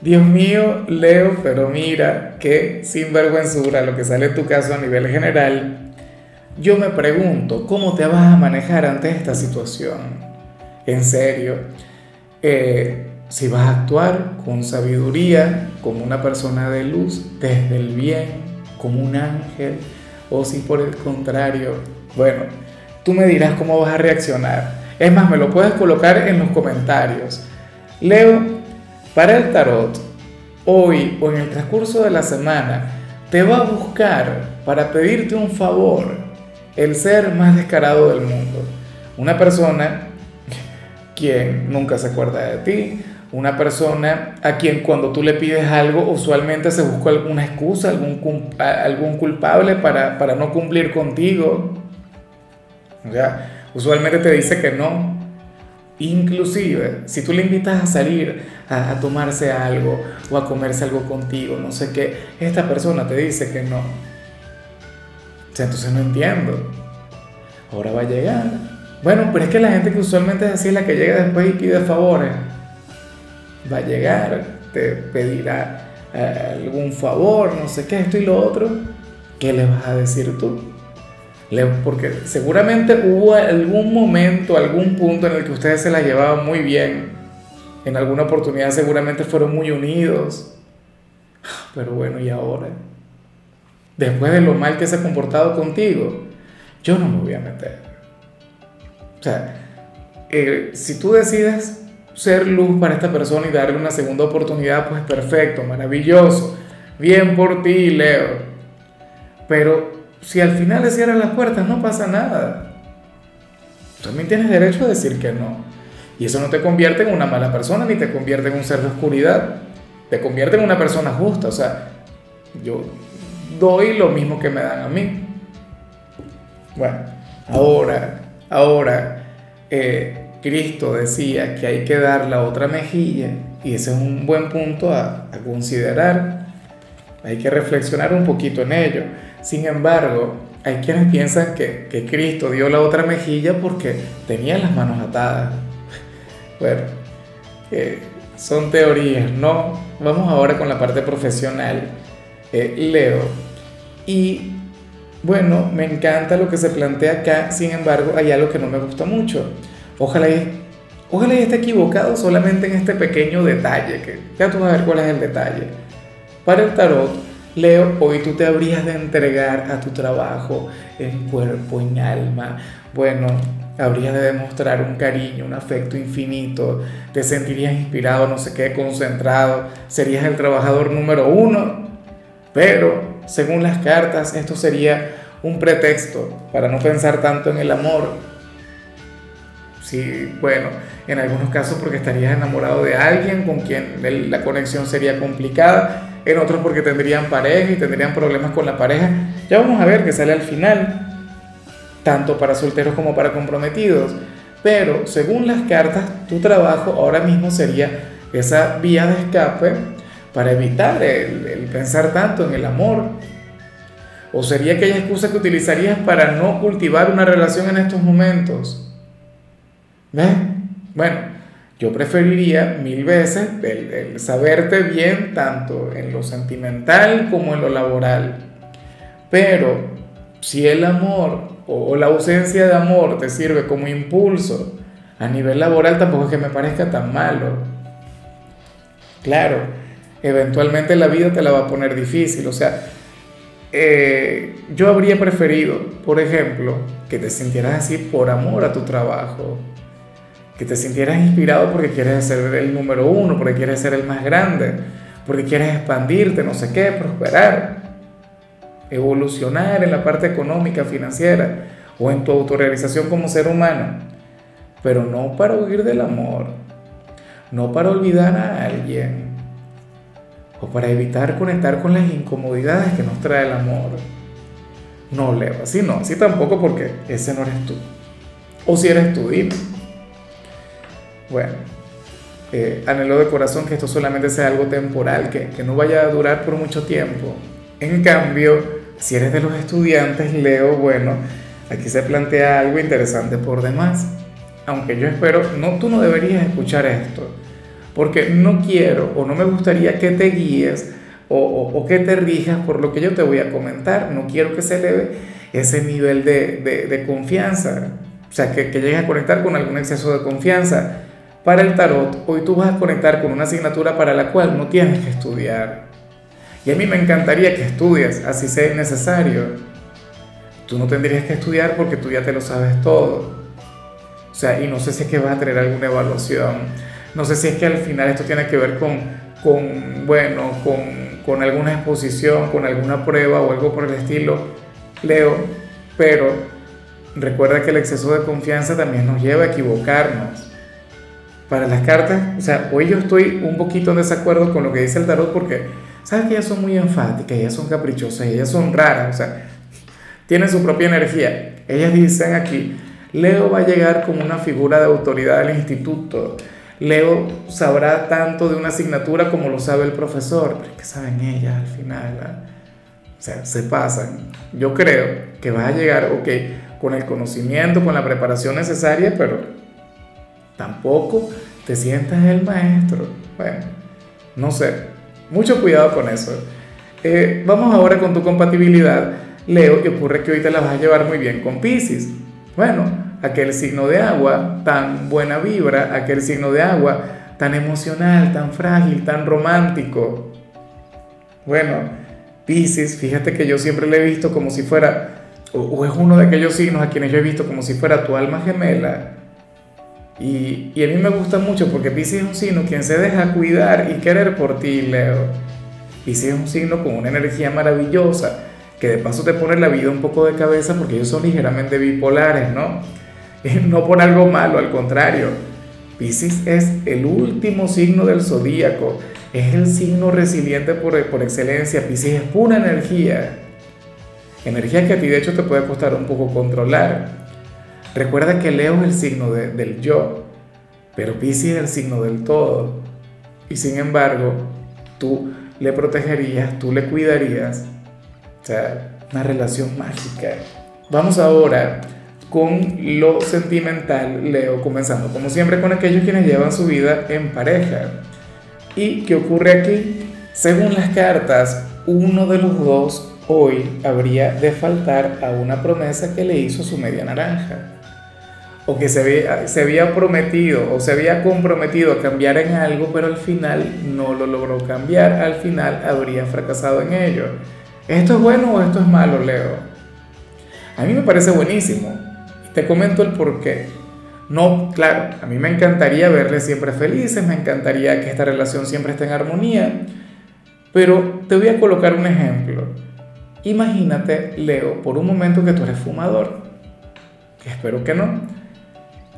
Dios mío, Leo, pero mira, qué sinvergüenzura lo que sale tu caso a nivel general. Yo me pregunto, ¿cómo te vas a manejar ante esta situación? En serio, eh, si vas a actuar con sabiduría, como una persona de luz, desde el bien, como un ángel, o si por el contrario, bueno, tú me dirás cómo vas a reaccionar. Es más, me lo puedes colocar en los comentarios. Leo, para el tarot, hoy o en el transcurso de la semana, te va a buscar para pedirte un favor el ser más descarado del mundo. Una persona quien nunca se acuerda de ti, una persona a quien cuando tú le pides algo usualmente se busca alguna excusa, algún, algún culpable para, para no cumplir contigo. O sea, usualmente te dice que no, Inclusive, si tú le invitas a salir a, tomarse algo o a comerse algo contigo, no sé qué, esta persona te dice que no. O sea, entonces no entiendo. Ahora va a llegar. Bueno, pero es que la gente que usualmente es así, la que llega después y pide favores, va a llegar, te pedirá eh, algún favor, no sé qué, esto y lo otro. ¿Qué le vas a decir tú? Porque seguramente hubo algún momento, algún punto en el que ustedes se la llevaban muy bien. En alguna oportunidad seguramente fueron muy unidos. Pero bueno, ¿y ahora? Después de lo mal que se ha comportado contigo, yo no me voy a meter. O sea, eh, si tú decides ser luz para esta persona y darle una segunda oportunidad, pues perfecto, maravilloso. Bien por ti, Leo. Pero si al final le cierran las puertas, no pasa nada. También tienes derecho a decir que no. Y eso no te convierte en una mala persona ni te convierte en un ser de oscuridad. Te convierte en una persona justa. O sea, yo doy lo mismo que me dan a mí. Bueno, ahora, ahora, eh, Cristo decía que hay que dar la otra mejilla y ese es un buen punto a, a considerar. Hay que reflexionar un poquito en ello. Sin embargo, hay quienes piensan que, que Cristo dio la otra mejilla porque tenía las manos atadas. Bueno, eh, son teorías, ¿no? Vamos ahora con la parte profesional. Eh, Leo. Y bueno, me encanta lo que se plantea acá, sin embargo, hay algo que no me gusta mucho. Ojalá y, ojalá y esté equivocado solamente en este pequeño detalle, que ya tú vas a ver cuál es el detalle. Para el tarot, Leo, hoy tú te habrías de entregar a tu trabajo en cuerpo, en alma. Bueno, habrías de demostrar un cariño, un afecto infinito, te sentirías inspirado, no sé qué, concentrado, serías el trabajador número uno. Pero, según las cartas, esto sería un pretexto para no pensar tanto en el amor. Sí, bueno, en algunos casos porque estarías enamorado de alguien con quien la conexión sería complicada en otros porque tendrían pareja y tendrían problemas con la pareja. Ya vamos a ver qué sale al final, tanto para solteros como para comprometidos. Pero según las cartas, tu trabajo ahora mismo sería esa vía de escape para evitar el, pensar tanto en el amor. ¿O sería aquella excusa que utilizarías para no cultivar una relación en estos momentos? ¿Ves? Bueno, yo preferiría mil veces el, saberte bien tanto en lo sentimental como en lo laboral. Pero si el amor o, la ausencia de amor te sirve como impulso a nivel laboral, tampoco es que me parezca tan malo. Claro, eventualmente la vida te la va a poner difícil. O sea, eh, yo habría preferido, por ejemplo, que te sintieras así por amor a tu trabajo que te sintieras inspirado porque quieres ser el número uno, porque quieres ser el más grande, porque quieres expandirte, no sé qué, prosperar, evolucionar en la parte económica, financiera o en tu autorrealización como ser humano, pero no para huir del amor, no para olvidar a alguien. o para evitar conectar con las incomodidades que nos trae el amor. No, Leo, así no, así tampoco porque ese no eres tú. O si eres tú, dime. Bueno, eh, anhelo de corazón que esto solamente sea algo temporal, que, que no vaya a durar por mucho tiempo. En cambio, si eres de los estudiantes, Leo, bueno, aquí se plantea algo interesante por demás. Aunque yo espero, no, tú no deberías escuchar esto, porque no quiero o no me gustaría que te guíes o, o, que te rijas por lo que yo te voy a comentar. No quiero que se eleve ese nivel de, de, de confianza, o sea, que, que llegues a conectar con algún exceso de confianza. Para el tarot, hoy tú vas a conectar con una asignatura para la cual no tienes que estudiar. Y a mí me encantaría que estudies, así sea necesario. Tú no tendrías que estudiar porque tú ya te lo sabes todo. O sea, y no sé si es que vas a tener alguna evaluación. No sé si es que al final esto tiene que ver con, con bueno, con, con alguna exposición, con alguna prueba o algo por el estilo. Leo, pero recuerda que el exceso de confianza también nos lleva a equivocarnos. Para las cartas, o sea, hoy yo estoy un poquito en desacuerdo con lo que dice el tarot porque sabes que ellas son muy enfáticas, ellas son caprichosas, ellas son raras, o sea, tienen su propia energía. Ellas dicen aquí, Leo va a llegar como una figura de autoridad del instituto. Leo sabrá tanto de una asignatura como lo sabe el profesor. Pero ¿qué saben ellas al final? ¿ah? O sea, se pasan. Yo creo que vas a llegar, ok, con el conocimiento, con la preparación necesaria, pero tampoco te sientas el maestro. Bueno, no sé. Mucho cuidado con eso. Eh, vamos ahora con tu compatibilidad, Leo, y ocurre que hoy te la vas a llevar muy bien con Pisces. Bueno, aquel signo de agua, tan buena vibra, aquel signo de agua, tan emocional, tan frágil, tan romántico. Bueno, Pisces, fíjate que yo siempre le he visto como si fuera, o es uno de aquellos signos a quienes yo he visto como si fuera tu alma gemela y, a mí me gusta mucho porque Pisces es un signo quien se deja cuidar y querer por ti, Leo. Pisces es un signo con una energía maravillosa, que de paso te pone la vida un poco de cabeza porque ellos son ligeramente bipolares, ¿no? No por algo malo, al contrario. Pisces es el último signo del zodíaco, es el signo resiliente por, por excelencia. Pisces es pura energía. Energía que a ti de hecho te puede costar un poco controlar Recuerda que Leo es el signo del yo, pero Pisces es el signo del todo. Y sin embargo, tú le protegerías, tú le cuidarías. O sea, una relación mágica. Vamos ahora con lo sentimental, Leo, comenzando como siempre con aquellos quienes llevan su vida en pareja. ¿Y qué ocurre aquí? Según las cartas, uno de los dos hoy habría de faltar a una promesa que le hizo su media naranja o que se había, prometido o se había comprometido a cambiar en algo, pero al final no lo logró cambiar, al final habría fracasado en ello. ¿Esto es bueno o esto es malo, Leo? A mí me parece buenísimo. Te comento el por qué. No, claro, a mí me encantaría verles siempre felices, me encantaría que esta relación siempre esté en armonía, pero te voy a colocar un ejemplo. Imagínate, Leo, por un momento que tú eres fumador, espero que no,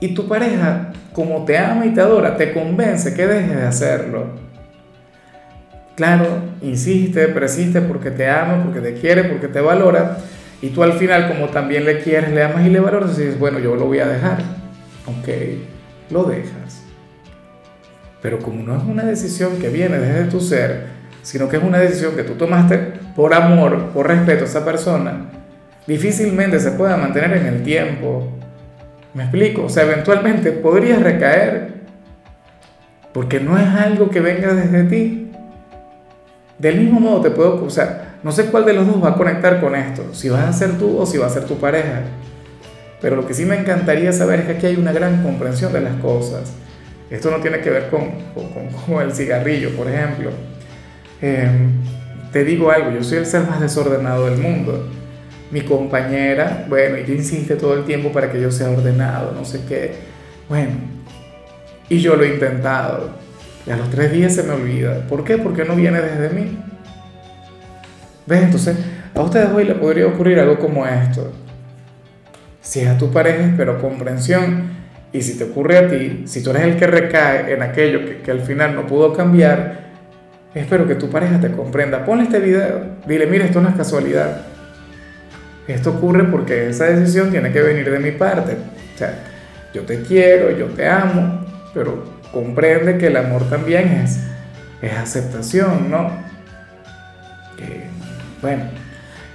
y tu pareja, como te ama y te adora, te convence que dejes de hacerlo. Claro, insiste, persiste porque te ama, porque te quiere, porque te valora. Y tú al final, como también le quieres, le amas y le valoras, dices, bueno, yo lo voy a dejar. Ok, lo dejas. Pero como no es una decisión que viene desde tu ser, sino que es una decisión que tú tomaste por amor, por respeto a esa persona, difícilmente se pueda mantener en el tiempo. ¿Me explico? O sea, eventualmente podrías recaer porque no es algo que venga desde ti. Del mismo modo te puedo, o no sé cuál de los dos va a conectar con esto, si vas a ser tú o si va a ser tu pareja. Pero lo que sí me encantaría saber es que aquí hay una gran comprensión de las cosas. Esto no tiene que ver con, con, el cigarrillo, por ejemplo. Em, te digo algo, yo soy el ser más desordenado del mundo mi compañera, bueno, ella insiste todo el tiempo para que yo sea ordenado, no sé qué. Bueno, y yo lo he intentado. Y a los tres días se me olvida. ¿Por qué? Porque no viene desde mí. ¿Ves? Entonces, a ustedes hoy le podría ocurrir algo como esto. Si es a tu pareja, espero comprensión. Y si te ocurre a ti, si tú eres el que recae en aquello que, que al final no pudo cambiar, espero que tu pareja te comprenda. Ponle este video, dile, mira, esto no es casualidad. Esto ocurre porque esa decisión tiene que venir de mi parte. O sea, yo te quiero, yo te amo, pero comprende que el amor también es, es aceptación, ¿no? bueno,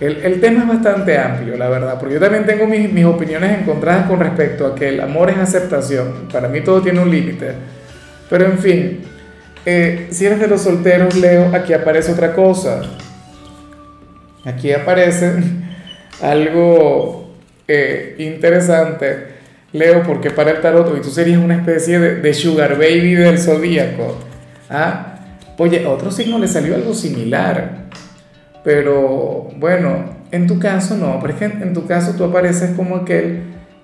el, tema es bastante amplio, la verdad, porque yo también tengo mis, mis opiniones encontradas con respecto a que el amor es aceptación. Para mí todo tiene un límite. Pero en fin, eh, si eres de los solteros, Leo, aquí aparece otra cosa. Aquí aparece algo eh, interesante, Leo, porque para el tarot y tú serías una especie de, sugar baby del zodíaco. ¿Ah? Oye, a otro signo le salió algo similar, pero bueno, en tu caso no, por ejemplo, en tu caso tú apareces como aquel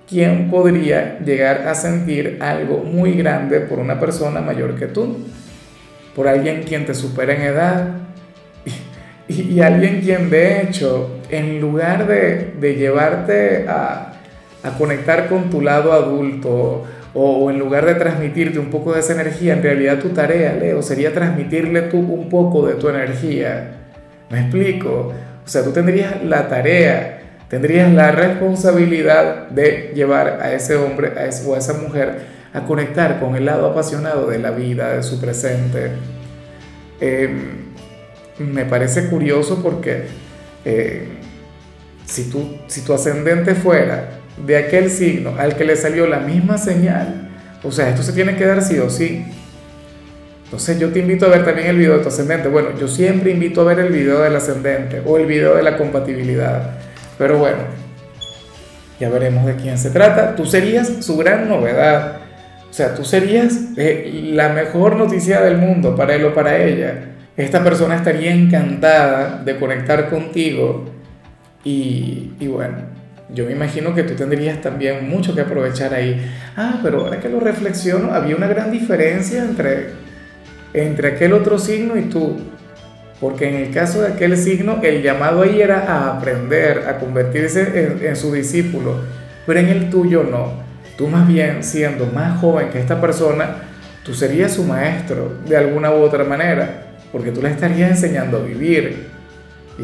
quien podría llegar a sentir algo muy grande por una persona mayor que tú por alguien quien te supera en edad y, alguien quien de hecho, en lugar de, llevarte a, conectar con tu lado adulto o, en lugar de transmitirte un poco de esa energía, en realidad tu tarea, Leo, sería transmitirle tú un poco de tu energía. ¿Me explico? O sea, tú tendrías la tarea, tendrías la responsabilidad de llevar a ese hombre a o a esa mujer a conectar con el lado apasionado de la vida, de su presente. Em, me parece curioso porque eh, si, tú, si tu ascendente fuera de aquel signo al que le salió la misma señal, o sea, esto se tiene que dar sí o sí. Entonces yo te invito a ver también el video de tu ascendente. Bueno, yo siempre invito a ver el video del ascendente o el video de la compatibilidad. Pero bueno, ya veremos de quién se trata. Tú serías su gran novedad. O sea, tú serías eh, la mejor noticia del mundo para él o para ella. Esta persona estaría encantada de conectar contigo y, y bueno, yo me imagino que tú tendrías también mucho que aprovechar ahí. Ah, pero ahora que lo reflexiono, había una gran diferencia entre, entre aquel otro signo y tú. Porque en el caso de aquel signo, el llamado ahí era a aprender, a convertirse en, su discípulo. Pero en el tuyo no tú más bien siendo más joven que esta persona, tú serías su maestro de alguna u otra manera, porque tú le estarías enseñando a vivir y,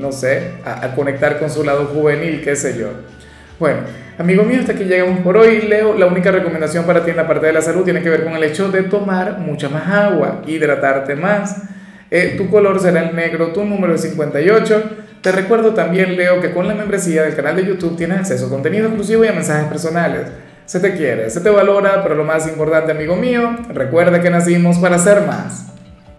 no sé, a, conectar con su lado juvenil, qué sé yo. Bueno, amigo mío, hasta aquí llegamos por hoy. Leo, la única recomendación para ti en la parte de la salud tiene que ver con el hecho de tomar mucha más agua, hidratarte más. Eh, tu color será el negro, tu número es 58. Te recuerdo también, Leo, que con la membresía del canal de YouTube tienes acceso a contenido exclusivo y a mensajes personales. Se te quiere, se te valora, pero lo más importante, amigo mío, recuerda que nacimos para ser más.